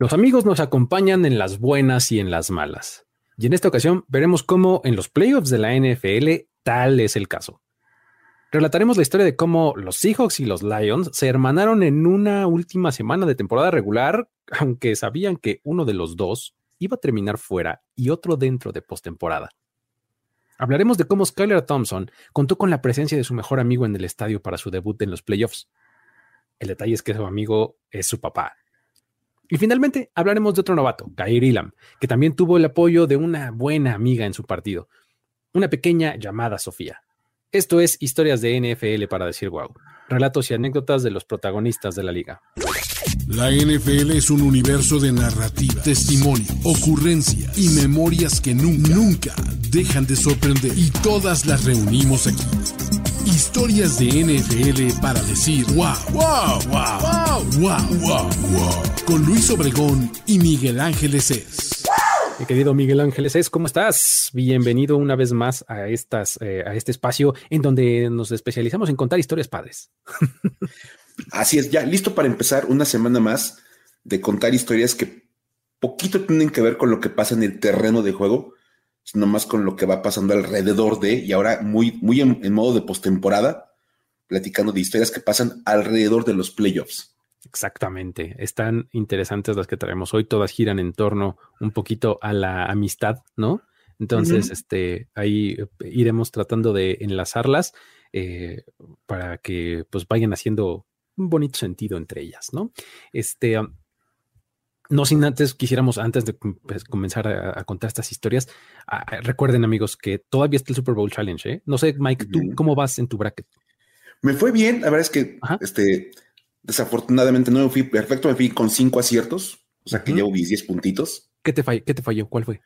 Los amigos nos acompañan en las buenas y en las malas. Y en esta ocasión veremos cómo en los playoffs de la NFL tal es el caso. Relataremos la historia de cómo los Seahawks y los Lions se hermanaron en una última semana de temporada regular, aunque sabían que uno de los dos iba a terminar fuera y otro dentro de postemporada. Hablaremos de cómo Skyler Thompson contó con la presencia de su mejor amigo en el estadio para su debut en los playoffs. El detalle es que su amigo es su papá, y finalmente hablaremos de otro novato, Kair Ilam, que también tuvo el apoyo de una buena amiga en su partido, una pequeña llamada Sofía. Esto es Historias de NFL para decir wow, relatos y anécdotas de los protagonistas de la liga. La NFL es un universo de narrativa, testimonio, ocurrencia y memorias que nunca, nunca dejan de sorprender. Y todas las reunimos aquí. Historias de NFL para decir wow, wow, wow, wow, wow, wow, Con Luis Obregón y Miguel Ángeles es. Mi querido Miguel Ángeles es, ¿cómo estás? Bienvenido una vez más a, estas, eh, a este espacio en donde nos especializamos en contar historias padres. Así es, ya listo para empezar una semana más de contar historias que poquito tienen que ver con lo que pasa en el terreno de juego, sino más con lo que va pasando alrededor de, y ahora muy, muy en, modo de postemporada, platicando de historias que pasan alrededor de los playoffs. Exactamente, están interesantes las que traemos hoy, todas giran en torno un poquito a la amistad, ¿no? Entonces, este, ahí iremos tratando de enlazarlas eh, para que pues vayan haciendo un bonito sentido entre ellas, ¿no? Este, no sin antes quisiéramos, antes de pues, comenzar a, contar estas historias, recuerden amigos que todavía está el Super Bowl Challenge. ¿eh? No sé, Mike, ¿tú cómo vas en tu bracket? Me fue bien, la verdad es que este, desafortunadamente no me fui perfecto, me fui con cinco aciertos, o sea que llevo mis 10 puntitos. ¿Qué te, falló? ¿Qué te falló? ¿Cuál fue?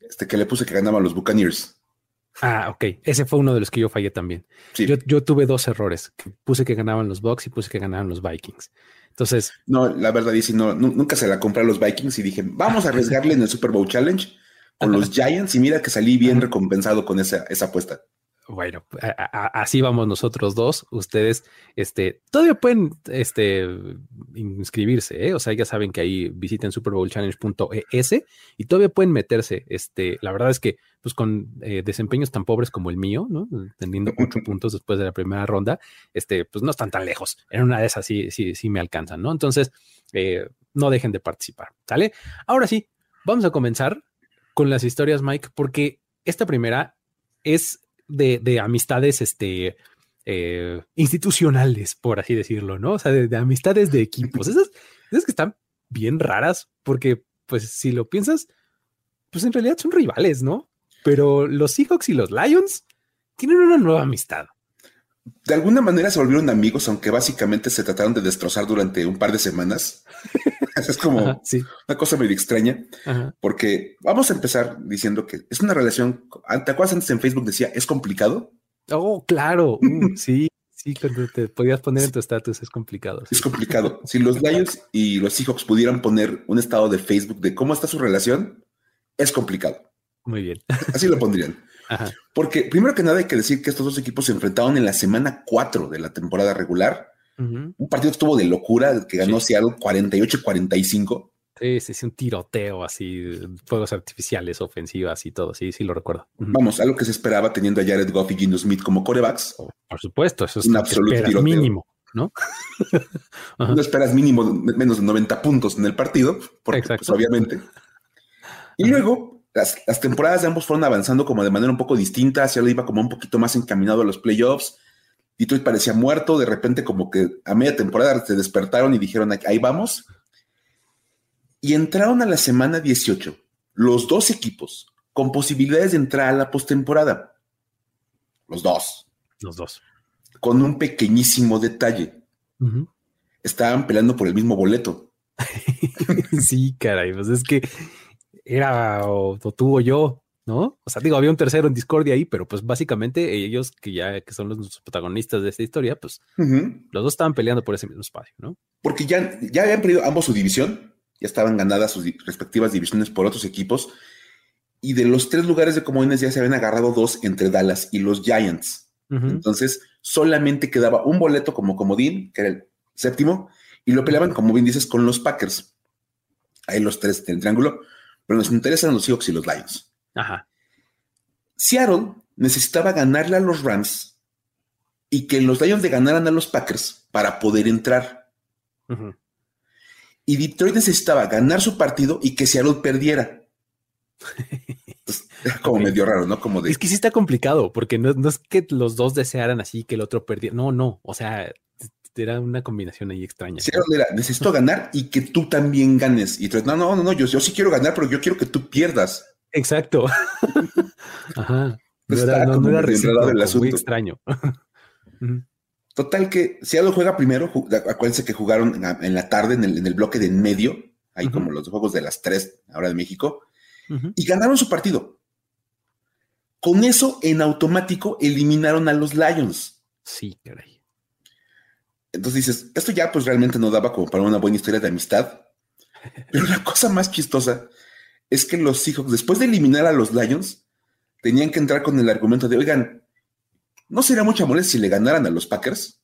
Este que le puse que ganaban los Buccaneers. Ah, ok. Ese fue uno de los que yo fallé también. Yo, yo, tuve dos errores. Puse que ganaban los Bucks y puse que ganaban los Vikings. Entonces. No, la verdad, dice, no, nunca se la compré a los Vikings y dije, vamos a arriesgarle en el Super Bowl Challenge con los Giants y mira que salí bien recompensado con esa, esa apuesta. Bueno, así vamos nosotros dos. Ustedes, este, todavía pueden, este, inscribirse, ¿eh? o sea, ya saben que ahí visiten superbowlchallenge.es y todavía pueden meterse. Este, la verdad es que, pues, con eh, desempeños tan pobres como el mío, ¿no? Teniendo ocho puntos después de la primera ronda, este, pues, no están tan lejos. En una de esas sí, sí, sí me alcanzan, ¿no? Entonces, eh, no dejen de participar, ¿sale? Ahora sí, vamos a comenzar con las historias, Mike, porque esta primera es de, amistades este, eh, institucionales, por así decirlo, ¿no? O sea, de, amistades de equipos. Esas, esas que están bien raras, porque, pues, si lo piensas, pues en realidad son rivales, ¿no? Pero los Seahawks y los Lions tienen una nueva amistad. De alguna manera se volvieron amigos, aunque básicamente se trataron de destrozar durante un par de semanas. es como una cosa medio extraña, porque vamos a empezar diciendo que es una relación. ¿Te acuerdas antes en Facebook decía es complicado? Oh, claro. Uh, sí, sí, cuando te podías poner en tu estatus es complicado. Es complicado. si los Lions y los Seahawks pudieran poner un estado de Facebook de cómo está su relación, es complicado. Muy bien. Así lo pondrían. Porque primero que nada hay que decir que estos dos equipos se enfrentaron en la semana 4 de la temporada regular un partido que estuvo de locura, que ganó Seattle 48-45. Sí, sí, sí, un tiroteo así, fuegos artificiales, ofensivas y todo, sí, sí lo recuerdo. Vamos, algo que se esperaba teniendo a Jared Goff y Gino Smith como corebacks. Oh, por supuesto, eso es un absoluto mínimo, ¿no? no esperas mínimo menos de 90 puntos en el partido, porque pues, obviamente. Y luego las, las, temporadas de ambos fueron avanzando como de manera un poco distinta, Seattle iba como un poquito más encaminado a los playoffs Detroit parecía muerto, de repente como que a media temporada se despertaron y dijeron, ahí vamos. Y entraron a la semana 18, los dos equipos con posibilidades de entrar a la postemporada. Los dos. Los dos. Con un pequeñísimo detalle. Estaban peleando por el mismo boleto. sí, caray, pues es que era o, o tú o yo. ¿no? O sea, digo, había un tercero en Discordia ahí, pero pues básicamente ellos que ya que son los protagonistas de esta historia, pues los dos estaban peleando por ese mismo espacio, ¿no? Porque ya, ya habían perdido ambos su división, ya estaban ganadas sus respectivas divisiones por otros equipos, y de los tres lugares de comodines ya se habían agarrado dos entre Dallas y los Giants. Entonces, solamente quedaba un boleto como comodín, que era el séptimo, y lo peleaban, como bien dices, con los Packers. Ahí los tres en el triángulo, pero nos interesan los Seahawks y los Lions. Ajá. Seattle necesitaba ganarle a los Rams y que los Lions le ganaran a los Packers para poder entrar. Y Detroit necesitaba ganar su partido y que Seattle perdiera. era como medio raro, ¿no? Como de... Es que sí está complicado, porque no, es que los dos desearan así que el otro perdiera. No, no. O sea, era una combinación ahí extraña. Seattle era, necesito ganar y que tú también ganes. Y Detroit, no, no, no, no, yo, yo sí quiero ganar, pero yo quiero que tú pierdas. Exacto. Ajá. No era, no, no era muy extraño. Total que Seattle juega primero, acuérdense que jugaron en la tarde en el, bloque de en medio, ahí como los juegos de las tres ahora de México, y ganaron su partido. Con eso, en automático, eliminaron a los Lions. Sí, caray. Entonces dices, esto ya pues realmente no daba como para una buena historia de amistad. Pero la cosa más chistosa es que los Seahawks, después de eliminar a los Lions, tenían que entrar con el argumento de, oigan, ¿no sería mucha molestia si le ganaran a los Packers?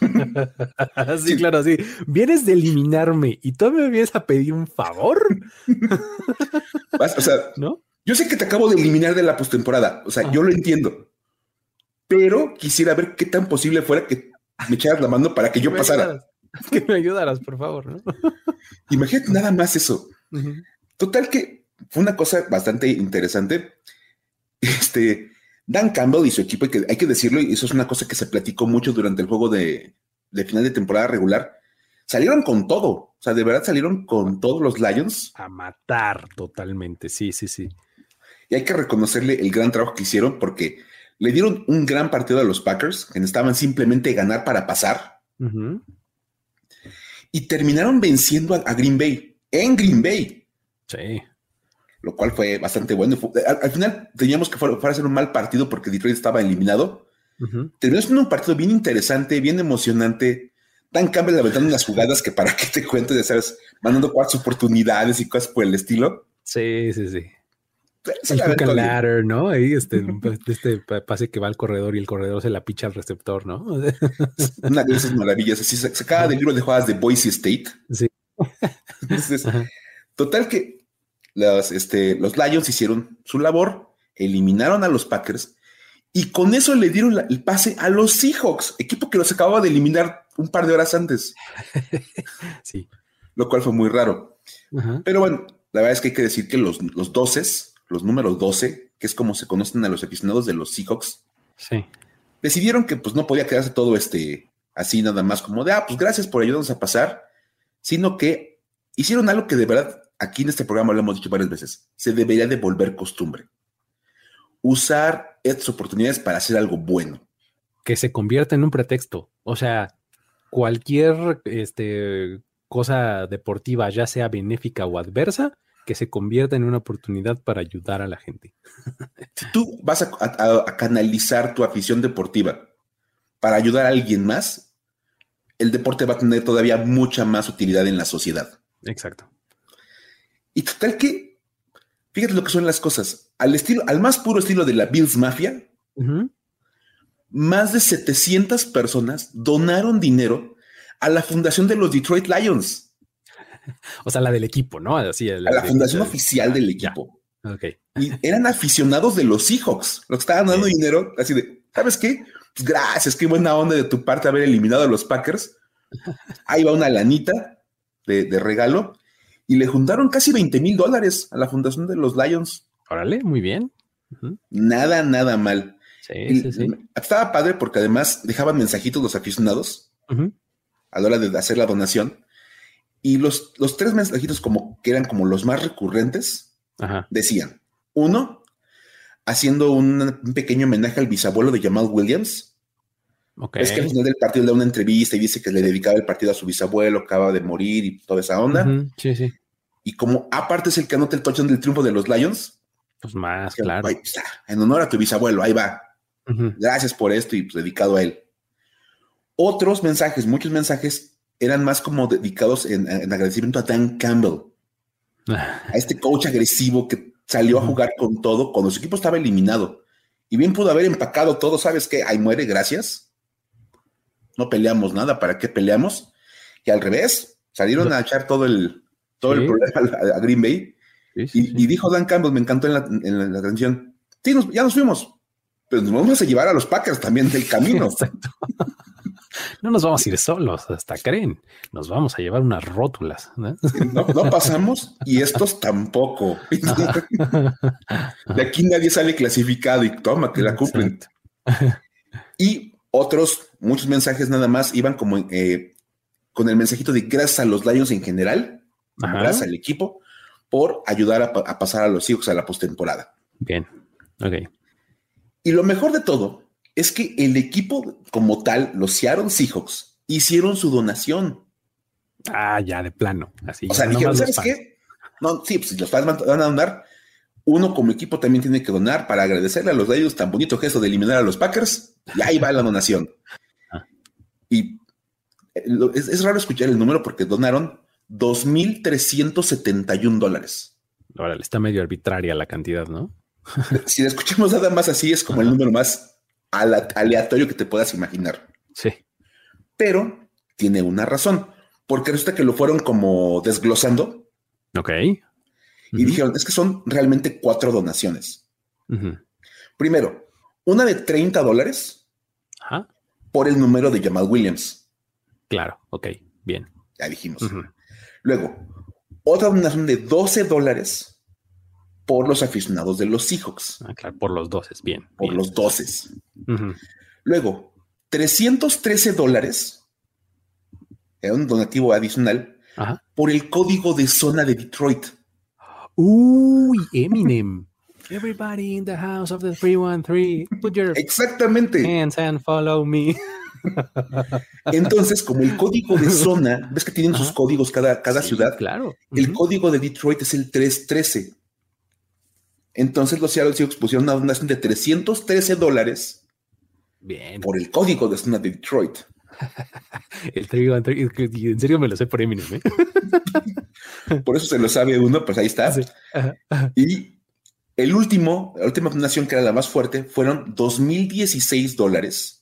sí, claro, sí. Vienes de eliminarme y tú me vienes a pedir un favor. o sea, ¿no? Yo sé que te acabo de eliminar de la postemporada. O sea, yo lo entiendo. Pero quisiera ver qué tan posible fuera que me echaras la mano para que yo pasara. Que me ayudaras, por favor, ¿no? Imagínate nada más eso. Total que fue una cosa bastante interesante. Este, Dan Campbell y su equipo, hay que, hay que decirlo, y eso es una cosa que se platicó mucho durante el juego de, final de temporada regular, salieron con todo. O sea, de verdad salieron con todos los Lions. A matar totalmente, sí, sí, sí. Y hay que reconocerle el gran trabajo que hicieron porque le dieron un gran partido a los Packers, que necesitaban simplemente ganar para pasar. Y terminaron venciendo a Green Bay, en Green Bay. Sí lo cual fue bastante bueno. Al, final teníamos que fuera, a ser un mal partido porque Detroit estaba eliminado. Terminó siendo un partido bien interesante, bien emocionante. Dan Campbell aventando unas jugadas que para qué te cuento, ya sabes, mandando cuatro oportunidades y cosas por el estilo. Sí, sí, sí. El ladder, ¿no? Ahí este, este pase que va al corredor y el corredor se la picha al receptor, ¿no? Una de esas maravillas. Así sacada del libro de jugadas de Boise State. Sí. Entonces, total que los, este, los Lions hicieron su labor, eliminaron a los Packers y con eso le dieron el pase a los Seahawks, equipo que los acababa de eliminar un par de horas antes. sí. Lo cual fue muy raro. Pero bueno, la verdad es que hay que decir que los, los 12, los números 12, que es como se conocen a los aficionados de los Seahawks, sí. decidieron que pues no podía quedarse todo este así nada más como de, ah, pues gracias por ayudarnos a pasar, sino que hicieron algo que de verdad aquí en este programa lo hemos dicho varias veces, se debería de volver costumbre. Usar estas oportunidades para hacer algo bueno. Que se convierta en un pretexto. O sea, cualquier este, cosa deportiva, ya sea benéfica o adversa, que se convierta en una oportunidad para ayudar a la gente. Si tú vas a, canalizar tu afición deportiva para ayudar a alguien más, el deporte va a tener todavía mucha más utilidad en la sociedad. Exacto. Y total que, fíjate lo que son las cosas. Al estilo, al más puro estilo de la Bills Mafia, más de 700 personas donaron dinero a la fundación de los Detroit Lions. O sea, la del equipo, ¿no? Así, a la fundación oficial del equipo. Y eran aficionados de los Seahawks, los que estaban dando dinero, así de, ¿sabes qué? Pues gracias, qué buena onda de tu parte haber eliminado a los Packers. Ahí va una lanita de, de regalo y le juntaron casi 20 mil dólares a la fundación de los Lions. Órale, muy bien. Nada, nada mal. Sí, sí, sí. Estaba padre porque además dejaban mensajitos los aficionados a la hora de hacer la donación. Y los, los tres mensajitos como que eran como los más recurrentes decían, uno, haciendo un, pequeño homenaje al bisabuelo de Jamal Williams. Es que al final del partido le da una entrevista y dice que le dedicaba el partido a su bisabuelo, acaba de morir y toda esa onda. Sí, sí. Y como aparte es el que anota el touchdown del triunfo de los Lions. Pues más, claro. en honor a tu bisabuelo, ahí va. Gracias por esto y pues, dedicado a él. Otros mensajes, muchos mensajes, eran más como dedicados en, agradecimiento a Dan Campbell, a este coach agresivo que salió a jugar con todo cuando su equipo estaba eliminado. Y bien pudo haber empacado todo, ¿sabes qué? Ahí muere, gracias. No peleamos nada, ¿para qué peleamos? Y al revés, salieron a echar todo el, todo el problema a, Green Bay. y, dijo Dan Campbell, me encantó en la, en la canción, sí, ya nos fuimos, pero nos vamos a llevar a los Packers también del camino. no nos vamos a ir solos, hasta creen. Nos vamos a llevar unas rótulas. No, no, pasamos y estos tampoco. De aquí nadie sale clasificado y toma que la cumplen. Y otros, muchos mensajes nada más iban como eh, con el mensajito de gracias a los Lions en general, gracias al equipo, por ayudar a, pasar a los hijos a la postemporada. Bien, ok. Y lo mejor de todo es que el equipo como tal, los Seattle Seahawks, hicieron su donación. Ah, ya, de plano. Así. O sea, dijeron, ¿sabes qué? No, sí, pues los fans van a donar. Uno como equipo también tiene que donar para agradecerle a los ellos tan bonito gesto de eliminar a los Packers. Y ahí va la donación. Ah. Y eh, es, es, raro escuchar el número porque donaron 2.371 dólares. Órale, está medio arbitraria la cantidad, ¿no? si la escuchamos nada más así, es como el número más aleatorio que te puedas imaginar. Sí. Pero tiene una razón, porque resulta que lo fueron como desglosando. Ok. Y dijeron, es que son realmente cuatro donaciones. Primero, una de 30 dólares por el número de Jamal Williams. Claro, ok, bien. Ya dijimos. Luego, otra donación de 12 dólares por los aficionados de los Seahawks. Ah, claro, por los doces, bien. Por los doces. Luego, 313 dólares, era un donativo adicional, por el código de zona de Detroit. Uy, Eminem. Everybody in the house of the 313, put your Exactamente. hands and follow me. Entonces, como el código de zona, ves que tienen sus códigos cada, cada ciudad. Claro. El código de Detroit es el 313. Entonces los Seattle Seahawks pusieron una donación de 313 dólares Bien. por el código de zona de Detroit. el en serio me lo sé por Eminem. ¿eh? por eso se lo sabe uno, pues ahí está. Y el último, la última donación que era la más fuerte, fueron 2016 dólares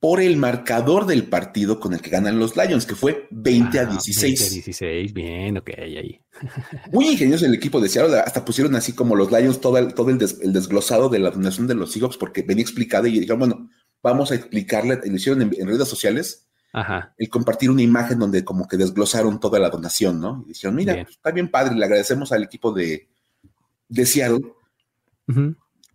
por el marcador del partido con el que ganan los Lions, que fue 20 a 16. 20 a 16, bien, ok, ahí. Muy ingenioso el equipo de Seattle, hasta pusieron así como los Lions todo el, todo el, desglosado de la donación de los Seahawks, porque venía explicado y dijeron, bueno, vamos a explicarle, lo hicieron en, redes sociales, el compartir una imagen donde como que desglosaron toda la donación, ¿no? Y dijeron, mira, está bien padre, le agradecemos al equipo de, de Seattle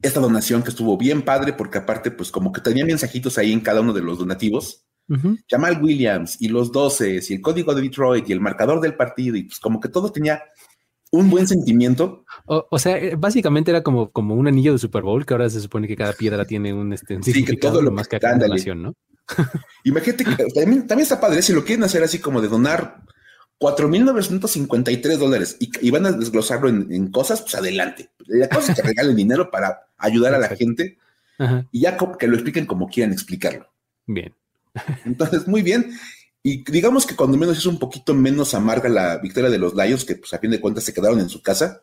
esta donación que estuvo bien padre, porque aparte, pues como que tenía mensajitos ahí en cada uno de los donativos. Jamal Williams y los 12 y el código de Detroit y el marcador del partido y pues como que todo tenía un buen sentimiento. O, sea, eh, básicamente era como, como un anillo de Super Bowl que ahora se supone que cada piedra tiene un, este, sí, que todo lo más que acá donación, ¿no? Imagínate que también, también está padre si lo quieren hacer así como de donar 4.953 dólares y, van a desglosarlo en, cosas, pues adelante. La cosa es que regalen dinero para ayudar a la gente y ya que lo expliquen como quieran explicarlo. Bien. Entonces, muy bien. Y digamos que cuando menos es un poquito menos amarga la victoria de los Lions, que pues a fin de cuentas se quedaron en su casa.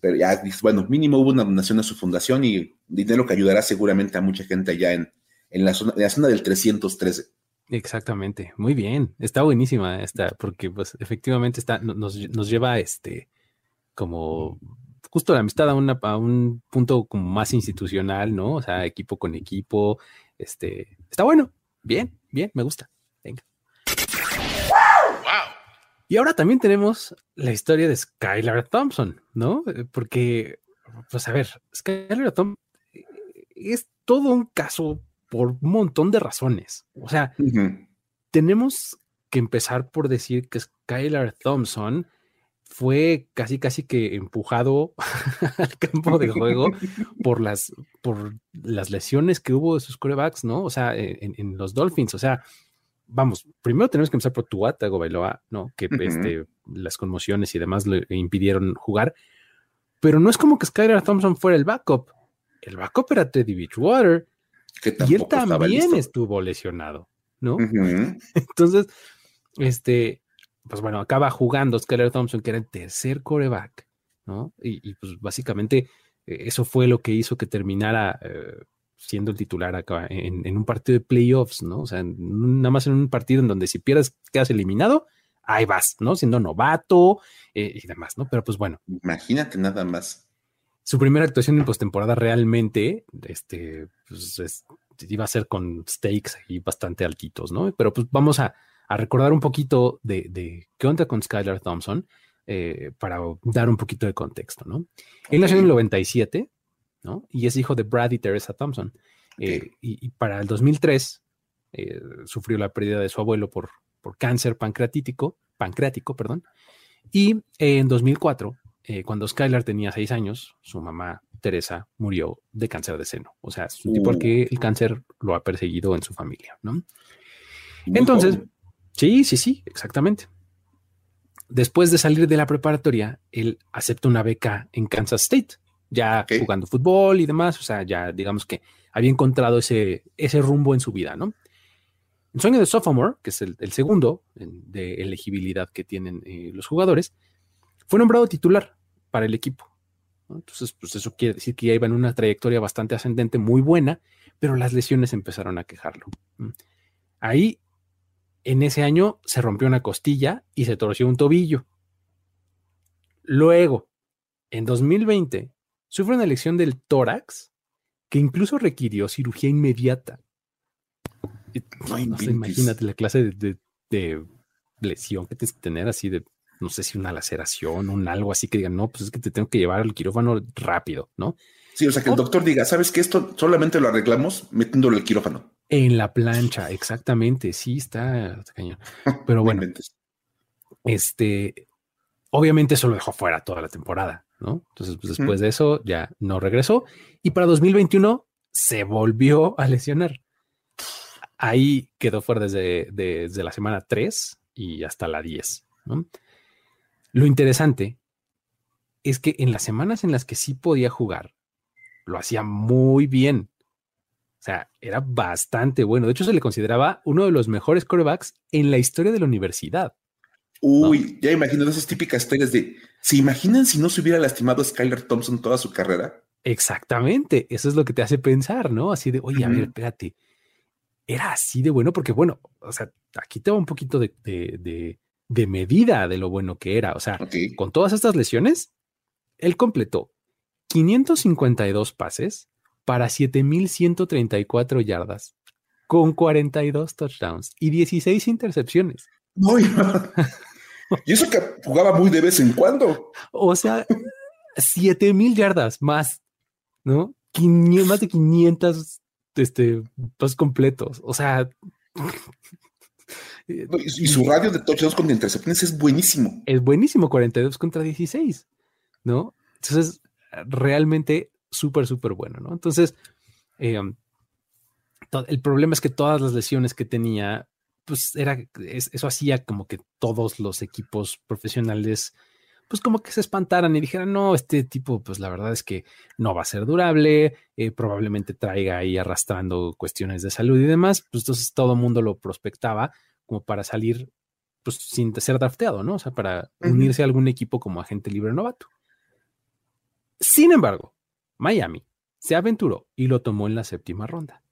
Pero ya, bueno, mínimo hubo una donación a su fundación y dinero que ayudará seguramente a mucha gente allá en, en, la, zona, en la zona del 313. Exactamente, muy bien, está buenísima esta, porque pues efectivamente está, nos, nos lleva este, como justo la amistad a, un punto como más institucional, ¿no? O sea, equipo con equipo, este, está bueno, bien, bien, me gusta, venga. Y ahora también tenemos la historia de Skylar Thompson, ¿no? Eh, porque, pues a ver, Skylar Thompson eh, es todo un caso por un montón de razones. O sea, tenemos que empezar por decir que Skylar Thompson fue casi casi que empujado al campo de juego por las, por las lesiones que hubo de sus corebacks, ¿no? O sea, en, los Dolphins, o sea, vamos, primero tenemos que empezar por Tua Bailoa, ¿no? Que este, las conmociones y demás le impidieron jugar, pero no es como que Skylar Thompson fuera el backup. El backup era Teddy Beachwater y él también estuvo lesionado, ¿no? Entonces, este, pues bueno, acaba jugando Skyler Thompson, que era el tercer coreback, ¿no? Y, pues básicamente eh, eso fue lo que hizo que terminara eh, siendo el titular acá en, un partido de playoffs, ¿no? O sea, nada más en un partido en donde si pierdes quedas eliminado, ahí vas, ¿no? Siendo novato eh, y demás, ¿no? Pero pues bueno. Imagínate nada más. Su primera actuación en postemporada realmente, este, pues iba a ser con stakes y bastante altitos, ¿no? Pero pues vamos a, recordar un poquito de, qué onda con Skylar Thompson eh, para dar un poquito de contexto, ¿no? Él nació en el 97, ¿no? Y es hijo de Brad y Teresa Thompson. Eh, y, para el 2003 eh, sufrió la pérdida de su abuelo por, por cáncer pancreatítico, pancreático, perdón. Y en 2004 eh, cuando Skylar tenía seis años, su mamá Teresa murió de cáncer de seno. O sea, es un tipo al que el cáncer lo ha perseguido en su familia, ¿no? Entonces, sí, sí, sí, exactamente. Después de salir de la preparatoria, él acepta una beca en Kansas State, ya jugando fútbol y demás, o sea, ya digamos que había encontrado ese, ese rumbo en su vida, ¿no? El sueño de sophomore, que es el, segundo de elegibilidad que tienen eh, los jugadores, fue nombrado titular para el equipo. Entonces, pues eso quiere decir que ya iba en una trayectoria bastante ascendente, muy buena, pero las lesiones empezaron a quejarlo. Ahí, en ese año, se rompió una costilla y se torció un tobillo. Luego, en 2020, sufre una lesión del tórax que incluso requirió cirugía inmediata. No, imagínate la clase de, de lesión que tienes que tener así de no sé si una laceración, un algo así que digan, no, pues es que te tengo que llevar al quirófano rápido, ¿no? Sí, o sea, que el doctor diga, ¿sabes que esto solamente lo arreglamos metiéndolo al quirófano? En la plancha, exactamente, sí, está, cañón. Pero bueno, este, obviamente eso lo dejó fuera toda la temporada, ¿no? Entonces, pues, después de eso ya no regresó y para 2021 se volvió a lesionar. Ahí quedó fuera desde, desde la semana 3 y hasta la 10, ¿no? Lo interesante es que en las semanas en las que sí podía jugar, lo hacía muy bien. O sea, era bastante bueno. De hecho, se le consideraba uno de los mejores corebacks en la historia de la universidad. Uy, ya imagino esas típicas historias de, ¿se imaginan si no se hubiera lastimado a Skyler Thompson toda su carrera? Exactamente, eso es lo que te hace pensar, ¿no? Así de, oye, a ver, espérate, era así de bueno, porque bueno, o sea, aquí te va un poquito de, de medida de lo bueno que era. O sea, con todas estas lesiones, él completó 552 pases para 7134 yardas, con 42 touchdowns y 16 intercepciones. Muy y eso que jugaba muy de vez en cuando. O sea, 7000 yardas más, ¿no? más de 500 este, pases completos. O sea, y su radio de touchdowns con intercepciones es buenísimo. Es buenísimo, 42 contra 16, ¿no? Entonces, realmente súper, súper bueno, ¿no? Entonces, em, el problema es que todas las lesiones que tenía, pues era, eso hacía como que todos los equipos profesionales, pues como que se espantaran y dijeran, no, este tipo, pues la verdad es que no va a ser durable, eh, probablemente traiga ahí arrastrando cuestiones de salud y demás, pues entonces todo el mundo lo prospectaba como para salir pues, sin ser drafteado, ¿no? O sea, para unirse a algún equipo como agente libre novato. Sin embargo, Miami se aventuró y lo tomó en la séptima ronda.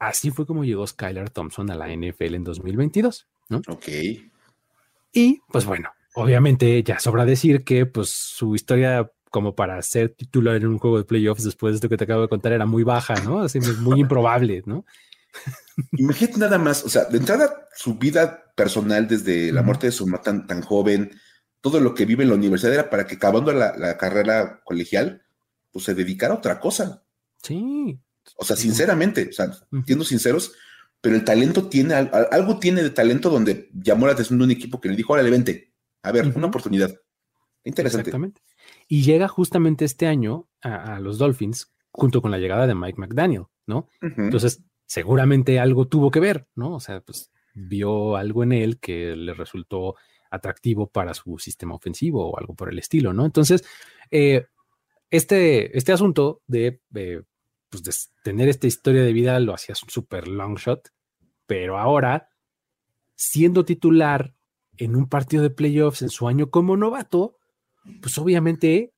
Así fue como llegó Skylar Thompson a la NFL en 2022, ¿no? Ok. Y pues bueno, obviamente ya sobra decir que pues su historia como para ser titular en un juego de playoffs después de esto que te acabo de contar era muy baja, ¿no? Así muy improbable, ¿no? Imagínate nada más, o sea, de entrada su vida personal desde la muerte de su mamá tan, tan, joven, todo lo que vive en la universidad era para que acabando la, carrera colegial, pues se dedicara a otra cosa. Sí. O sea, sinceramente, o sea, siendo sinceros, pero el talento tiene, algo tiene de talento donde llamó la atención de un equipo que le dijo, órale, vente, a ver, una oportunidad. Interesante. Exactamente. Y llega justamente este año a, los Dolphins junto con la llegada de Mike McDaniel, ¿no? Entonces, seguramente algo tuvo que ver, ¿no? O sea, pues vio algo en él que le resultó atractivo para su sistema ofensivo o algo por el estilo, ¿no? Entonces, eh, este, este asunto de, pues tener esta historia de vida lo hacía un super long shot, pero ahora, siendo titular en un partido de playoffs en su año como novato, pues obviamente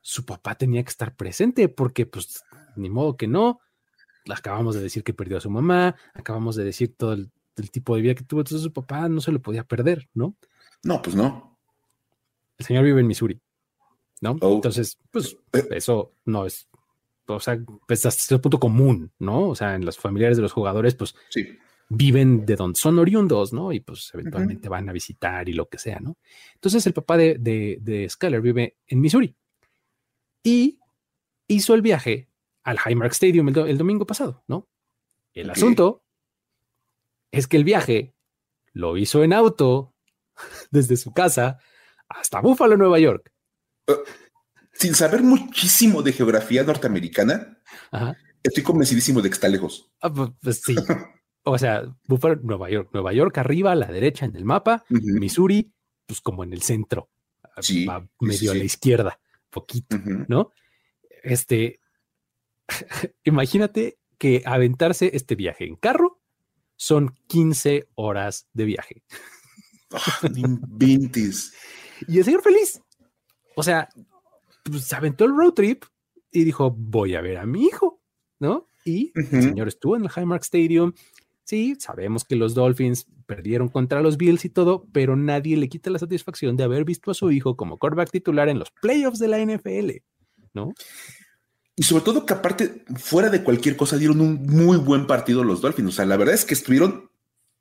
su papá tenía que estar presente porque pues ni modo que no, acabamos de decir que perdió a su mamá, acabamos de decir todo el, tipo de vida que tuvo, entonces su papá no se lo podía perder, ¿no? No, pues no. El señor vive en Missouri, ¿no? Oh. Entonces, pues eh. eso no es, o sea, pues hasta cierto punto común, ¿no? O sea, en los familiares de los jugadores, pues sí. Viven de donde son oriundos, ¿no? Y pues eventualmente van a visitar y lo que sea, ¿no? Entonces el papá de, de, de Skyler vive en Missouri y hizo el viaje al Highmark Stadium el, domingo pasado, ¿no? El asunto es que el viaje lo hizo en auto desde su casa hasta Buffalo, Nueva York. Uh, sin saber muchísimo de geografía norteamericana, estoy convencidísimo de que está lejos. Ah, pues, pues sí. o sea, Buffalo, Nueva York. Nueva York arriba, a la derecha en el mapa. Missouri, pues como en el centro. Sí, medio a la izquierda, poquito, ¿no? Este, imagínate que aventarse este viaje en carro son 15 horas de viaje. 20. y el señor feliz. O sea, pues, se aventó el road trip y dijo, voy a ver a mi hijo, ¿no? Y el señor estuvo en el Highmark Stadium. Sí, sabemos que los Dolphins perdieron contra los Bills y todo, pero nadie le quita la satisfacción de haber visto a su hijo como quarterback titular en los playoffs de la NFL, ¿no? Y sobre todo que aparte, fuera de cualquier cosa, dieron un muy buen partido los Dolphins. O sea, la verdad es que estuvieron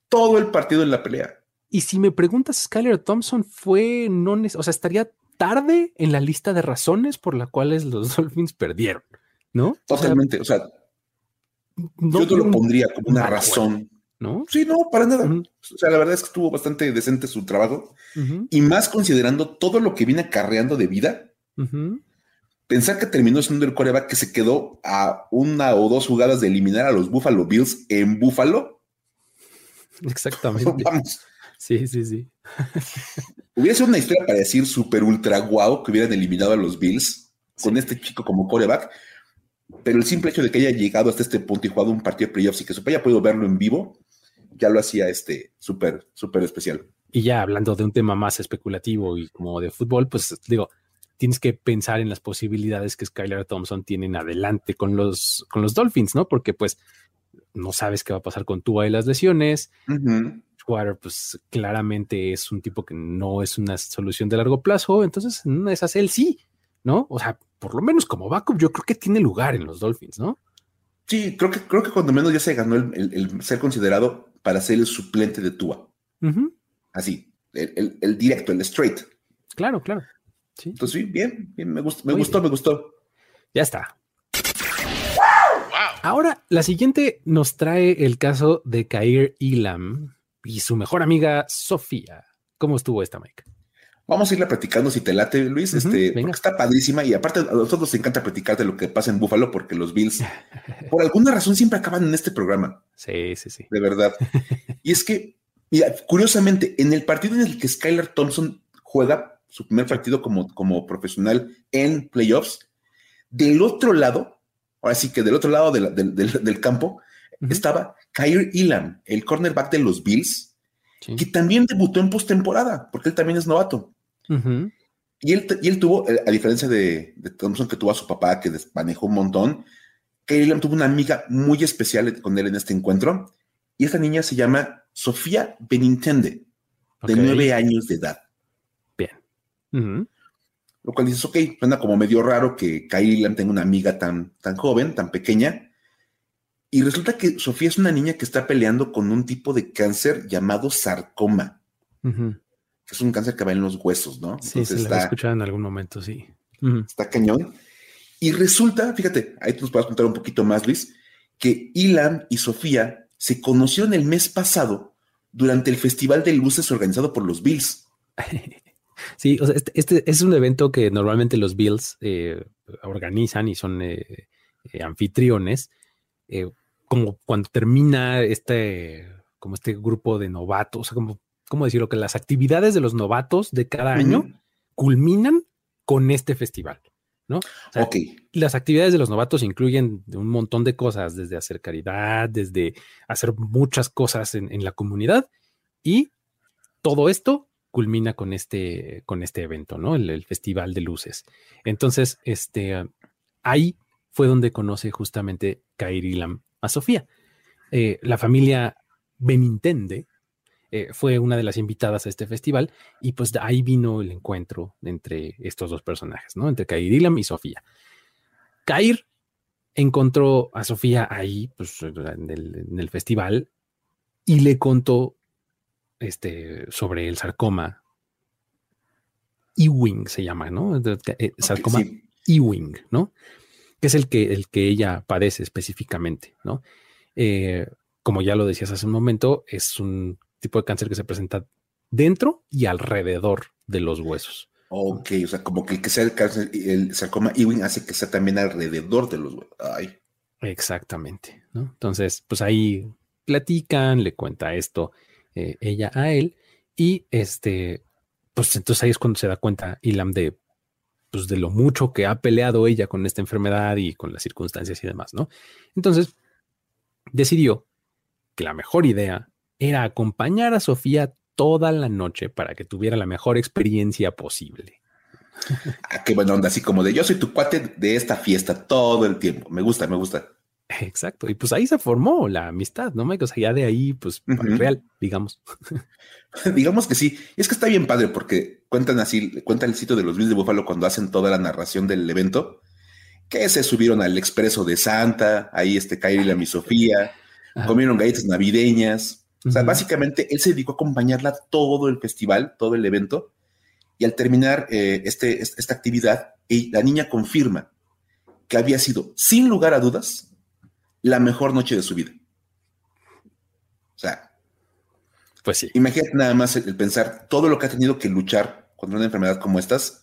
todo el partido en la pelea. Y si me preguntas, Skyler Thompson fue no, o sea, estaría tarde en la lista de razones por las cuales los Dolphins perdieron, ¿no? Totalmente. O sea, yo no lo pondría como una razón. ¿No? Sí, no, para nada. O sea, la verdad es que estuvo bastante decente su trabajo. Y más considerando todo lo que viene acarreando de vida pensar que terminó siendo el coreback que se quedó a una o dos jugadas de eliminar a los Buffalo Bills en Buffalo. Exactamente. Vamos. Sí, sí, sí. Hubiera sido una historia para decir súper ultra guau que hubieran eliminado a los Bills con este chico como coreback. Pero el simple hecho de que haya llegado hasta este punto y jugado un partido de playoffs y que haya podido verlo en vivo, ya lo hacía este súper, súper especial. Y ya hablando de un tema más especulativo y como de fútbol, pues digo, tienes que pensar en las posibilidades que Skylar Thompson tiene en adelante con los, con los Dolphins, ¿no? Porque pues no sabes qué va a pasar con Tua y las lesiones. Uh pues claramente es un tipo que no es una solución de largo plazo, entonces no es él sí, ¿no? O sea, por lo menos como backup yo creo que tiene lugar en los Dolphins, ¿no? Sí, creo que, creo que cuando menos ya se ganó el, ser considerado para ser el suplente de Tua. Así, el, directo, el straight. Claro, claro. Entonces, sí, bien, bien, me, gustó, me gustó, me gustó. Ya está. Ahora, la siguiente nos trae el caso de Kair Ilam y su mejor amiga Sofía. ¿Cómo estuvo esta, Mike? Vamos a irla platicando si te late, Luis. este, porque está padrísima y aparte a nosotros nos encanta platicar de lo que pasa en Búfalo porque los Bills, por alguna razón, siempre acaban en este programa. Sí, sí, sí. De verdad. y es que, mira, curiosamente, en el partido en el que Skylar Thompson juega su primer partido como, como profesional en playoffs. Del otro lado, ahora sí que del otro lado del, campo, estaba Kyrie Elam, el cornerback de los Bills, que también debutó en postemporada, porque él también es novato. Y, él, y él tuvo, eh, a diferencia de, de, Thompson, que tuvo a su papá, que manejó un montón, Elam tuvo una amiga muy especial con él en este encuentro, y esta niña se llama Sofía Benintende, de nueve años de edad. Lo cual dices, ok, suena como medio raro que Kylie tenga una amiga tan, tan joven, tan pequeña. Y resulta que Sofía es una niña que está peleando con un tipo de cáncer llamado sarcoma. Que es un cáncer que va en los huesos, ¿no? Sí, se está, escuchado en algún momento, sí. Está cañón. Y resulta, fíjate, ahí tú nos puedes contar un poquito más, Luis, que Ilan y Sofía se conocieron el mes pasado durante el Festival de Luces organizado por los Bills. Sí, o sea, este, este, es un evento que normalmente los Bills eh, organizan y son eh, eh, anfitriones. como cuando termina este, como este grupo de novatos, o sea, como, ¿cómo decirlo? Que las actividades de los novatos de cada año culminan con este festival. ¿no? ok. Las actividades de los novatos incluyen un montón de cosas, desde hacer caridad, desde hacer muchas cosas en, en la comunidad y todo esto culmina con este, con este evento, ¿no? El, Festival de Luces. Entonces, este, ahí fue donde conoce justamente Kairi Lam a Sofía. Eh, la familia Benintende eh, fue una de las invitadas a este festival y pues de ahí vino el encuentro entre estos dos personajes, ¿no? Entre Kair Ilam y Sofía. Kair encontró a Sofía ahí, pues en el, festival y le contó este, sobre el sarcoma Ewing se llama, ¿no? Eh, sarcoma Ewing, ¿no? Que es el que, el que ella padece específicamente, ¿no? Eh, como ya lo decías hace un momento, es un tipo de cáncer que se presenta dentro y alrededor de los huesos. Ok, o sea, como que el que sea el cáncer, el sarcoma Ewing hace que sea también alrededor de los huesos. Ay. Exactamente, ¿no? Entonces, pues ahí platican, le cuenta esto eh, ella a él y este, pues entonces ahí es cuando se da cuenta Ilam de, pues de lo mucho que ha peleado ella con esta enfermedad y con las circunstancias y demás, ¿no? Entonces, decidió que la mejor idea era acompañar a Sofía toda la noche para que tuviera la mejor experiencia posible. Ah, qué buena onda, así como de yo soy tu cuate de esta fiesta todo el tiempo. Me gusta, me gusta. Exacto. Y pues ahí se formó la amistad, ¿no? O sea, ya de ahí, pues, real, digamos. digamos que sí. Y es que está bien padre porque cuentan así, cuentan el sitio de los Bills de Búfalo cuando hacen toda la narración del evento, que se subieron al expreso de Santa, ahí este Kairi y la mi Sofía, comieron galletas navideñas. O sea, básicamente él se dedicó a acompañarla todo el festival, todo el evento. Y al terminar eh, este, esta actividad, la niña confirma que había sido, sin lugar a dudas, la mejor noche de su vida. O sea, pues sí. Imagínate nada más el, pensar todo lo que ha tenido que luchar contra una enfermedad como estas,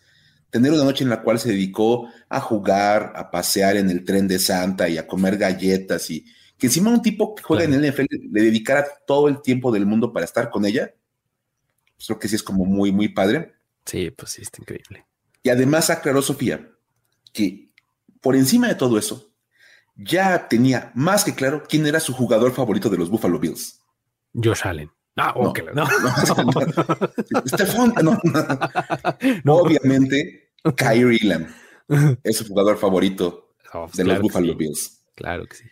tener una noche en la cual se dedicó a jugar, a pasear en el tren de Santa y a comer galletas y que encima un tipo que juega en el NFL le dedicara todo el tiempo del mundo para estar con ella, pues creo que sí es como muy, muy padre. Sí, pues sí, está increíble. Y además aclaró Sofía que por encima de todo eso, ya tenía más que claro quién era su jugador favorito de los Buffalo Bills. Josh Allen. Ah, ok. No, no, no, Obviamente, Kyrie Lamb es su jugador favorito oh, de los Buffalo Bills. Claro que sí.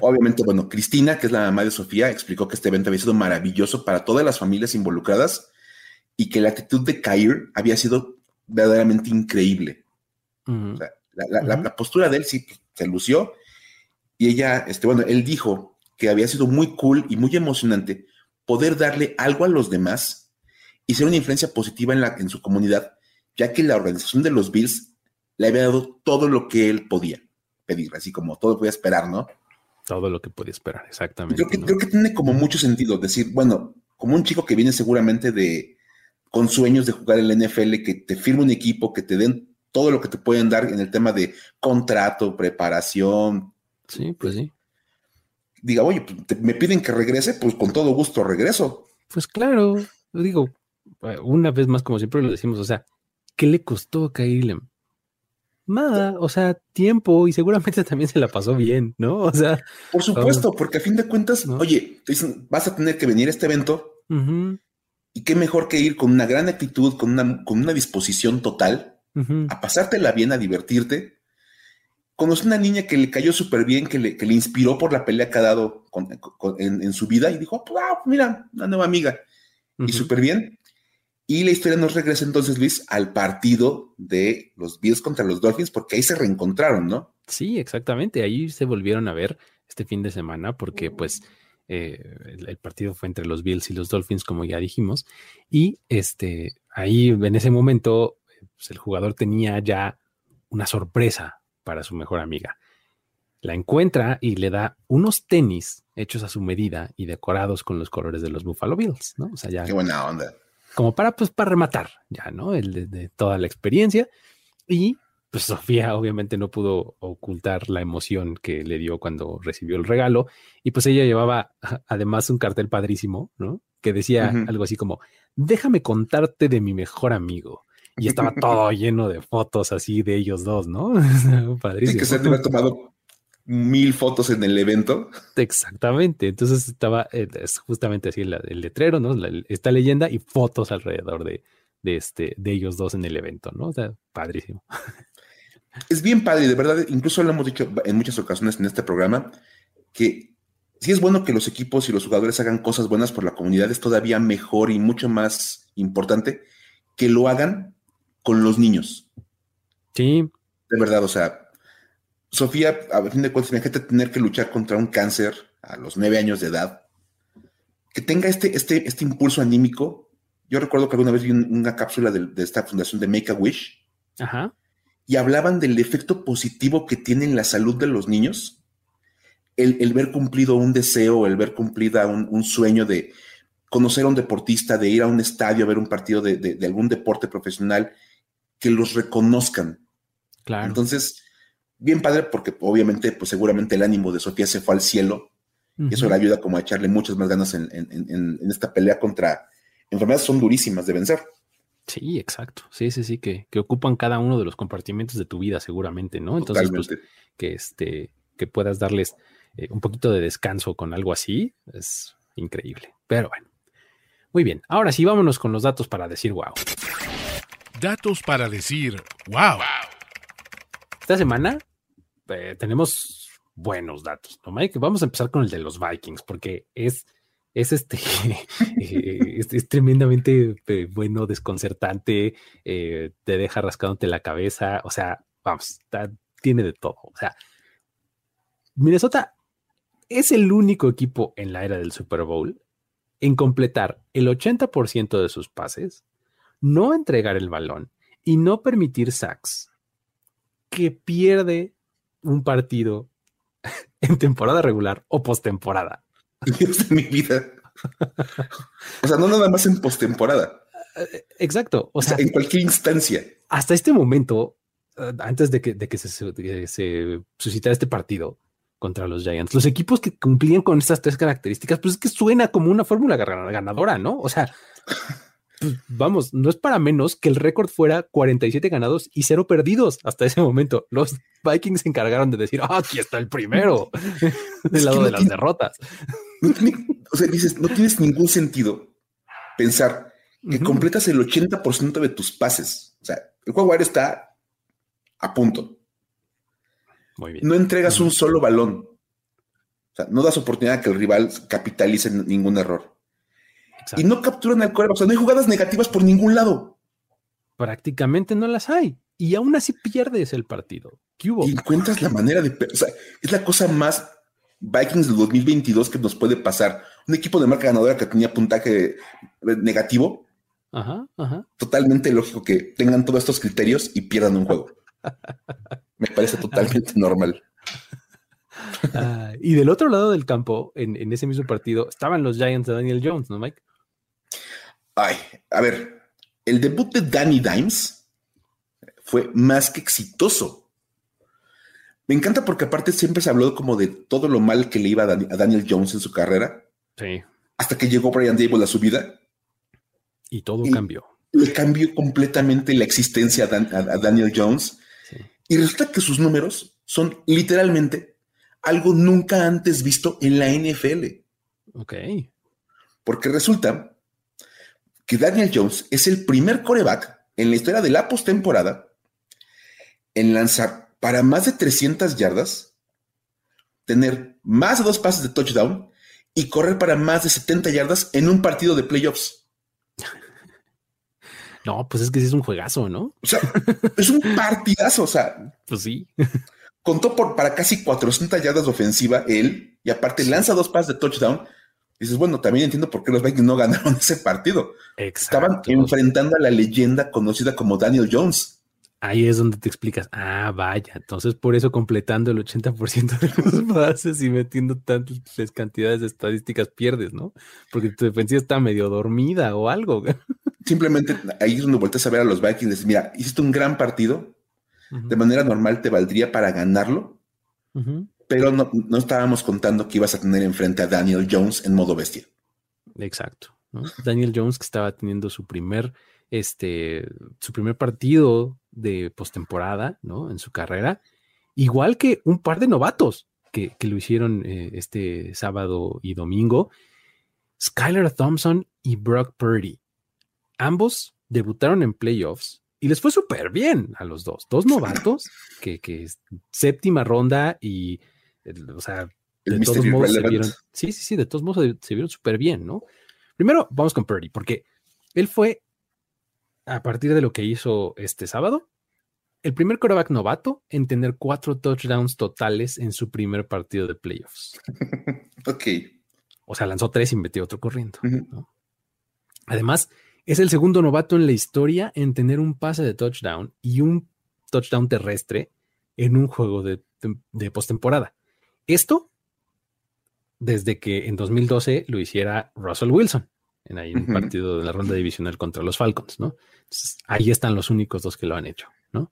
Obviamente, bueno, Cristina, que es la mamá de Sofía, explicó que este evento había sido maravilloso para todas las familias involucradas y que la actitud de Kyrie había sido verdaderamente increíble. la, postura de él sí se lució y ella, este, bueno, él dijo que había sido muy cool y muy emocionante poder darle algo a los demás y ser una influencia positiva en, la, en su comunidad, ya que la organización de los Bills le había dado todo lo que él podía pedir, así como todo podía esperar, ¿no? Todo lo que podía esperar, exactamente. Creo que, creo que tiene como mucho sentido decir, bueno, como un chico que viene seguramente de con sueños de jugar en la NFL, que te firme un equipo, que te den todo lo que te pueden dar en el tema de contrato, preparación. Sí, pues sí diga, oye, pues, me piden que regrese, pues con todo gusto regreso. Pues claro, digo, eh, una vez más, como siempre lo decimos, o sea, ¿qué le costó a Kailem? Nada, o sea, tiempo y seguramente también se la pasó bien, ¿no? O sea, por supuesto, porque a fin de cuentas, oye, te dicen, vas a tener que venir a este evento y qué mejor que ir con una gran actitud, con una, con una disposición total, a pasártela bien, a divertirte conocí una niña que le cayó súper bien, que le, inspiró por la pelea que ha dado en, su vida y dijo, ah, mira, una nueva amiga. Y súper bien. Y la historia nos regresa entonces, Luis, al partido de los Bills contra los Dolphins, porque ahí se reencontraron, ¿no? Sí, exactamente. Ahí se volvieron a ver este fin de semana, porque pues eh, el, partido fue entre los Bills y los Dolphins, como ya dijimos. Y este, ahí en ese momento, pues, el jugador tenía ya una sorpresa para su mejor amiga. La encuentra y le da unos tenis hechos a su medida y decorados con los colores de los Buffalo Bills, ¿no? O sea, ya. Qué buena onda. Como para, pues, para rematar, ya, ¿no? El de, toda la experiencia. Y pues Sofía obviamente no pudo ocultar la emoción que le dio cuando recibió el regalo. Y pues ella llevaba además un cartel padrísimo, ¿no? Que decía algo así como, déjame contarte de mi mejor amigo y estaba todo lleno de fotos así de ellos dos, ¿no? Padrísimo. Y que se tomado mil fotos en el evento. Exactamente. Entonces estaba eh, es justamente así el, letrero, ¿no? esta leyenda y fotos alrededor de, de, este, de ellos dos en el evento, ¿no? O sea, padrísimo. Es bien padre, de verdad, incluso lo hemos dicho en muchas ocasiones en este programa, que si es bueno que los equipos y los jugadores hagan cosas buenas por la comunidad, es todavía mejor y mucho más importante que lo hagan con los niños. Sí. De verdad, o sea, Sofía, a fin de cuentas, imagínate tener que luchar contra un cáncer a los nueve años de edad, que tenga este, este, este impulso anímico. Yo recuerdo que alguna vez vi una cápsula de, esta fundación de Make a Wish y hablaban del efecto positivo que tiene en la salud de los niños el, ver cumplido un deseo, el ver cumplida un, sueño de conocer a un deportista, de ir a un estadio a ver un partido de, algún deporte profesional, que los reconozcan. Claro. Entonces, bien padre, porque obviamente, pues seguramente el ánimo de Sofía se fue al cielo y eso le ayuda como a echarle muchas más ganas en, esta pelea contra enfermedades son durísimas de vencer. Sí, exacto. Sí, sí, sí, que, que, ocupan cada uno de los compartimentos de tu vida, seguramente, ¿no? Entonces, pues, que este, que puedas darles eh, un poquito de descanso con algo así, es increíble. Pero bueno, muy bien. Ahora sí, vámonos con los datos para decir wow. Datos para decir wow. Esta semana eh, tenemos buenos datos, ¿no, Mike? Vamos a empezar con el de los Vikings, porque es, es este, eh, es, tremendamente bueno, desconcertante, te deja rascándote la cabeza, o sea, vamos, tiene de todo. O sea, Minnesota es el único equipo en la era del Super Bowl en completar el 80% de sus pases, no entregar el balón y no permitir sacks, que pierde un partido en temporada regular o postemporada. Dios de mi vida. O sea, no nada más en postemporada. Eh, exacto. O sea, en cualquier instancia. Hasta este momento, eh, antes de que, se, se suscitara este partido, contra los Giants. Los equipos que cumplían con estas tres características, pues es que suena como una fórmula ganadora, ¿no? O sea, pues, vamos, no es para menos que el récord fuera 47 ganados y cero perdidos hasta ese momento. Los Vikings se encargaron de decir, ah, aquí está el primero, del lado de las derrotas. o sea, dices, no tienes ningún sentido pensar que completas el 80% de tus pases. O sea, el juego aéreo está a punto. No entregas un solo balón. O sea, no das oportunidad a que el rival capitalice ningún error. Y no capturan al coreback. O sea, no hay jugadas negativas por ningún lado. Prácticamente no las hay. Y aún así pierdes el partido. ¿Qué hubo? Y encuentras la manera de. O sea, es la cosa más Vikings del 2022 que nos puede pasar. Un equipo de marca ganadora que tenía puntaje negativo. Ajá, ajá. Totalmente lógico que tengan todos estos criterios y pierdan un juego. Me parece totalmente normal. Ah, y del otro lado del campo, en, ese mismo partido, estaban los Giants de Daniel Jones, ¿no, Mike? Ay, a ver, el debut de Danny Dimes fue más que exitoso. Me encanta porque aparte siempre se habló como de todo lo mal que le iba a, Daniel Jones en su carrera. Sí. Hasta que llegó Brian Dable a su vida. Y todo cambió. Le cambió completamente la existencia a Daniel Jones y resulta que sus números son literalmente algo nunca antes visto en la NFL. Ok. Porque resulta que Daniel Jones es el primer coreback en la historia de la postemporada en lanzar para más de 300 yardas, tener más de dos pases de touchdown y correr para más de 70 yardas en un partido de playoffs. No, pues es que sí es un juegazo, ¿no? O sea, es un partidazo, o sea. Pues sí. Contó por, para casi 400 yardas de ofensiva él, y aparte lanza dos pases de touchdown. Dices, bueno, también entiendo por qué los Vikings no ganaron ese partido. Estaban enfrentando a la leyenda conocida como Daniel Jones. Ahí es donde te explicas, ah, vaya, entonces por eso completando el 80% de los bases y metiendo tantas cantidades de estadísticas pierdes, ¿no? Porque tu defensiva está medio dormida o algo. Simplemente ahí es donde volteas a ver a los Vikings y dices, mira, hiciste un gran partido, de manera normal te valdría para ganarlo, pero no, estábamos contando que ibas a tener enfrente a Daniel Jones en modo bestia. Exacto. Daniel Jones que estaba teniendo su primer, este, su primer partido de postemporada, ¿no? En su carrera, igual que un par de novatos que, lo hicieron eh, este sábado y domingo, Skylar Thompson y Brock Purdy. Ambos debutaron en playoffs y les fue súper bien a los dos. Dos novatos que, que séptima ronda y, o sea, de todos modos se vieron, sí, sí, sí, de todos modos se, vieron súper bien, ¿no? Primero, vamos con Purdy, porque él fue, a partir de lo que hizo este sábado, el primer quarterback novato en tener cuatro touchdowns totales en su primer partido de playoffs. ok. O sea, lanzó tres y metió otro corriendo. Además, es el segundo novato en la historia en tener un pase de touchdown y un touchdown terrestre en un juego de, postemporada. Esto desde que en 2012 lo hiciera Russell Wilson en ahí un partido de la ronda divisional contra los Falcons, ¿no? ahí están los únicos dos que lo han hecho, ¿no?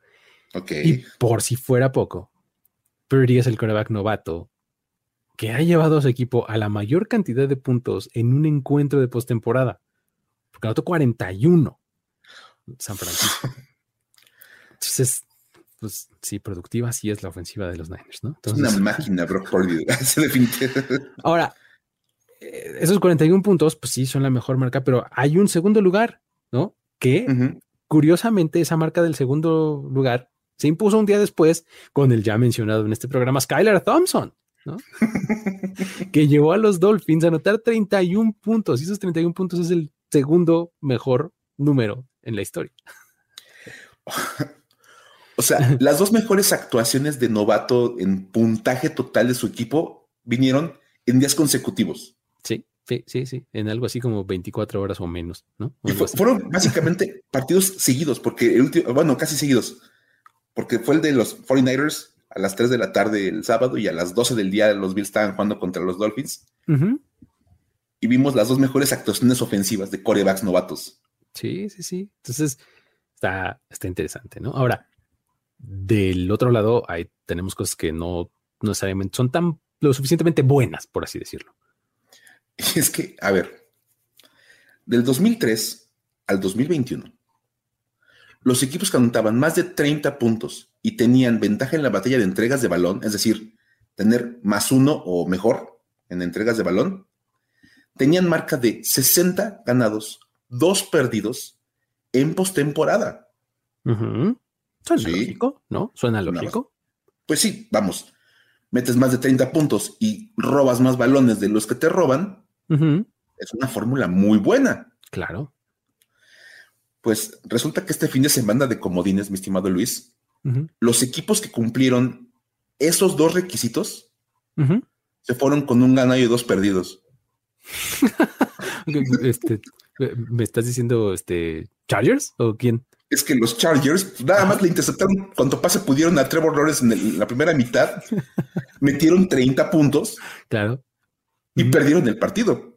Ok. Y por si fuera poco, Purdy es el quarterback novato que ha llevado a su equipo a la mayor cantidad de puntos en un encuentro de postemporada. Porque anotó 41 San Francisco. Entonces, pues sí, productiva sí es la ofensiva de los Niners, ¿no? es una máquina, Brock Purdy. Ahora, eh, esos 41 puntos, pues sí, son la mejor marca, pero hay un segundo lugar, ¿no? Que curiosamente esa marca del segundo lugar se impuso un día después con el ya mencionado en este programa Skylar Thompson. ¿no? que llevó a los Dolphins a anotar 31 puntos y esos 31 puntos es el segundo mejor número en la historia. O sea, las dos mejores actuaciones de novato en puntaje total de su equipo vinieron en días consecutivos. Sí, sí, sí, sí, en algo así como 24 horas o menos, ¿no? fueron básicamente partidos seguidos, porque el último, bueno, casi seguidos, porque fue el de los 49ers a las 3 de la tarde el sábado y a las 12 del día los Bills estaban jugando contra los Dolphins. Y vimos las dos mejores actuaciones ofensivas de corebacks novatos. Sí, sí, sí. Entonces está, está interesante, ¿no? Ahora, del otro lado, ahí tenemos cosas que no, necesariamente son tan lo suficientemente buenas, por así decirlo. Y es que, a ver, del 2003 al 2021, los equipos que anotaban más de 30 puntos y tenían ventaja en la batalla de entregas de balón, es decir, tener más uno o mejor en entregas de balón, tenían marca de 60 ganados, dos perdidos en postemporada. Suena lógico, ¿no? Suena lógico. Pues sí, vamos. Metes más de 30 puntos y robas más balones de los que te roban. Es una fórmula muy buena. Claro. Pues resulta que este fin de semana de comodines, mi estimado Luis, los equipos que cumplieron esos dos requisitos se fueron con un ganado y dos perdidos. Este, ¿Me estás diciendo este Chargers o quién? Es que los Chargers nada más le interceptaron cuanto pase pudieron a Trevor Lawrence en, la primera mitad, metieron 30 puntos. Claro. Y perdieron el partido.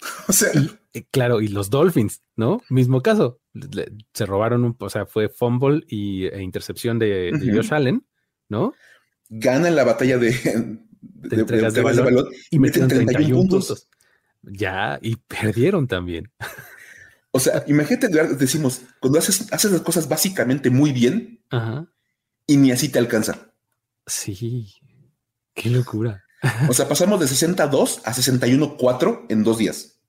O sea, eh, claro, y los Dolphins, ¿no? Mismo caso. se robaron un, o sea, fue fumble y, e intercepción de, Josh Allen, ¿no? Ganan la batalla de, de, balón, y metieron 31, puntos. Ya, y perdieron también. O sea, imagínate, decimos, cuando haces, haces las cosas básicamente muy bien y ni así te alcanza. Sí, qué locura. O sea, pasamos de 62 a 61-4 en dos días.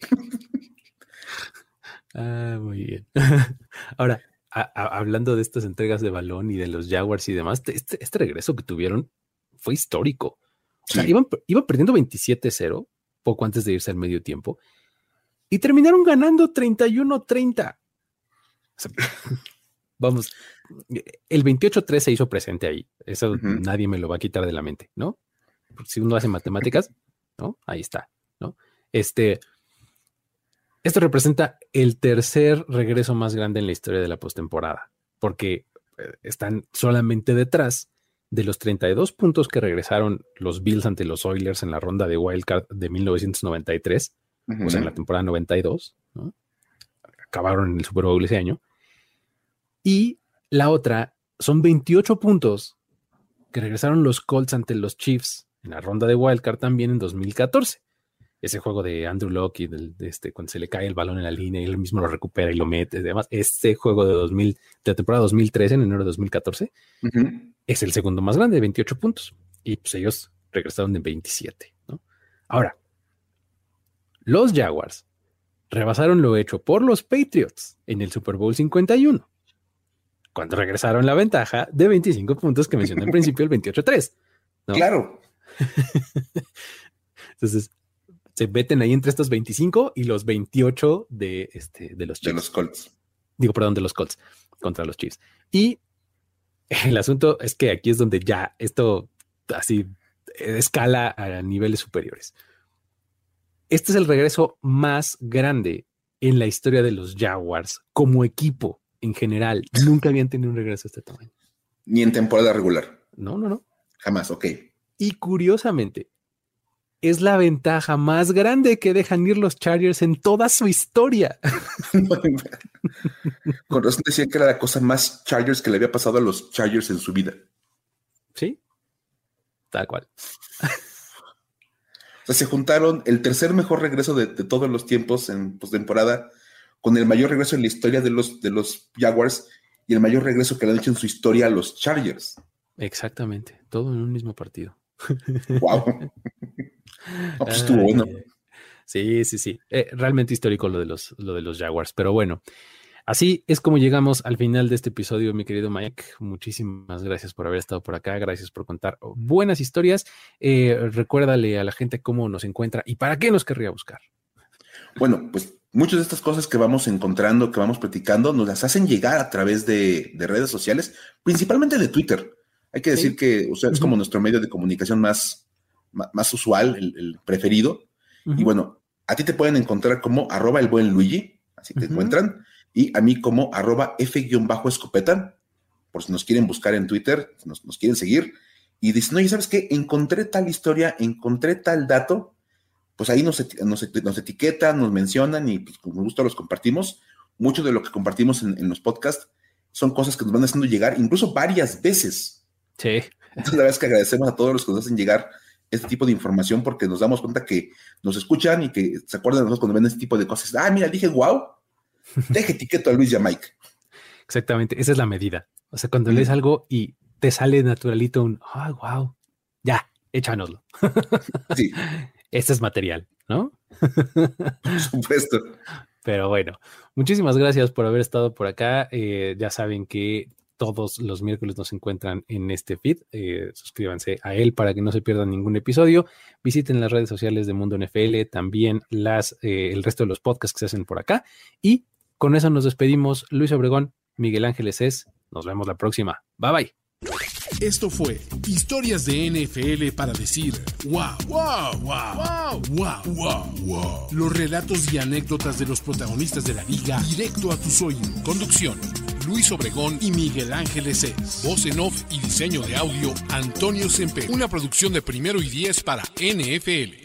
ah, muy bien. Ahora, hablando de estas entregas de balón y de los Jaguars y demás, este, este regreso que tuvieron fue histórico. O sea, iban, perdiendo 27-0 poco antes de irse al medio tiempo y terminaron ganando 31-30. vamos, el 28-3 se hizo presente ahí. Eso nadie me lo va a quitar de la mente, ¿no? si uno hace matemáticas, ¿no? Ahí está, ¿no? Este, esto representa el tercer regreso más grande en la historia de la postemporada, porque eh, están solamente detrás de los 32 puntos que regresaron los Bills ante los Oilers en la ronda de Wildcard de 1993, o sea, en la temporada 92, ¿no? acabaron en el Super Bowl ese año. Y la otra son 28 puntos que regresaron los Colts ante los Chiefs en la ronda de Wildcard también en 2014 ese juego de Andrew Locke y del, de este, cuando se le cae el balón en la línea y él mismo lo recupera y lo mete. Además, ese juego de 2000, de la temporada 2013, en enero de 2014, es el segundo más grande, de 28 puntos. Y pues ellos regresaron de 27. ¿no? Ahora, los Jaguars rebasaron lo hecho por los Patriots en el Super Bowl 51, cuando regresaron la ventaja de 25 puntos que mencioné al principio, el 28-3. Claro. Entonces, se meten ahí entre estos 25 y los 28 de, este, de los Chiefs. De los Colts. Digo, perdón, de los Colts contra los Chiefs. Y el asunto es que aquí es donde ya esto así escala a niveles superiores. Este es el regreso más grande en la historia de los Jaguars como equipo en general. Nunca habían tenido un regreso de este tamaño. Ni en temporada regular. No, no, no. Jamás, ok. Y curiosamente, es la ventaja más grande que dejan ir los Chargers en toda su historia. Con razón decía que era la cosa más Chargers que le había pasado a los Chargers en su vida. Sí, tal cual. O sea, se juntaron el tercer mejor regreso de, todos los tiempos en postemporada con el mayor regreso en la historia de los, de los Jaguars y el mayor regreso que le han hecho en su historia a los Chargers. Exactamente, todo en un mismo partido. Wow. pues estuvo bueno. Sí, sí, sí. Eh, realmente histórico lo de, los, lo de los Jaguars, pero bueno. Así es como llegamos al final de este episodio, mi querido Mike. Muchísimas gracias por haber estado por acá, gracias por contar buenas historias. Eh, recuérdale a la gente cómo nos encuentra y para qué nos querría buscar. Bueno, pues muchas de estas cosas que vamos encontrando, que vamos platicando, nos las hacen llegar a través de, redes sociales, principalmente de Twitter. Hay que decir que es como nuestro medio de comunicación más, más, usual, el, preferido. Y bueno, a ti te pueden encontrar como arroba el buen Luigi, así te encuentran, y a mí como arroba f-escopeta, por si nos quieren buscar en Twitter, nos, nos quieren seguir. Y dicen, oye, ¿sabes qué? Encontré tal historia, encontré tal dato, pues ahí nos, nos, etiquetan, nos mencionan y pues con gusto los compartimos. Mucho de lo que compartimos en, los podcasts son cosas que nos van haciendo llegar, incluso varias veces. Sí. Entonces, la verdad es que agradecemos a todos los que nos hacen llegar este tipo de información porque nos damos cuenta que nos escuchan y que se acuerdan de nosotros cuando ven este tipo de cosas. Ah, mira, dije, wow, deje etiqueto a Luis y a Mike. Exactamente, esa es la medida. O sea, cuando lees algo y te sale naturalito un, ah, wow, ya, échanoslo. sí. este es material, ¿no? Por supuesto. Pero bueno, muchísimas gracias por haber estado por acá. Eh, ya saben que todos los miércoles nos encuentran en este feed. Eh, suscríbanse a él para que no se pierdan ningún episodio. Visiten las redes sociales de Mundo NFL, también las, eh, el resto de los podcasts que se hacen por acá. Y con eso nos despedimos. Luis Obregón, Miguel Ángeles es. Nos vemos la próxima. Bye bye. Esto fue Historias de NFL para decir wow, wow, wow, wow, wow, wow, Los relatos y anécdotas de los protagonistas de la liga directo a tu oídos. Conducción: Luis Obregón y Miguel Ángeles Es. Voz en off y diseño de audio: Antonio Sempe. Una producción de primero y diez para NFL.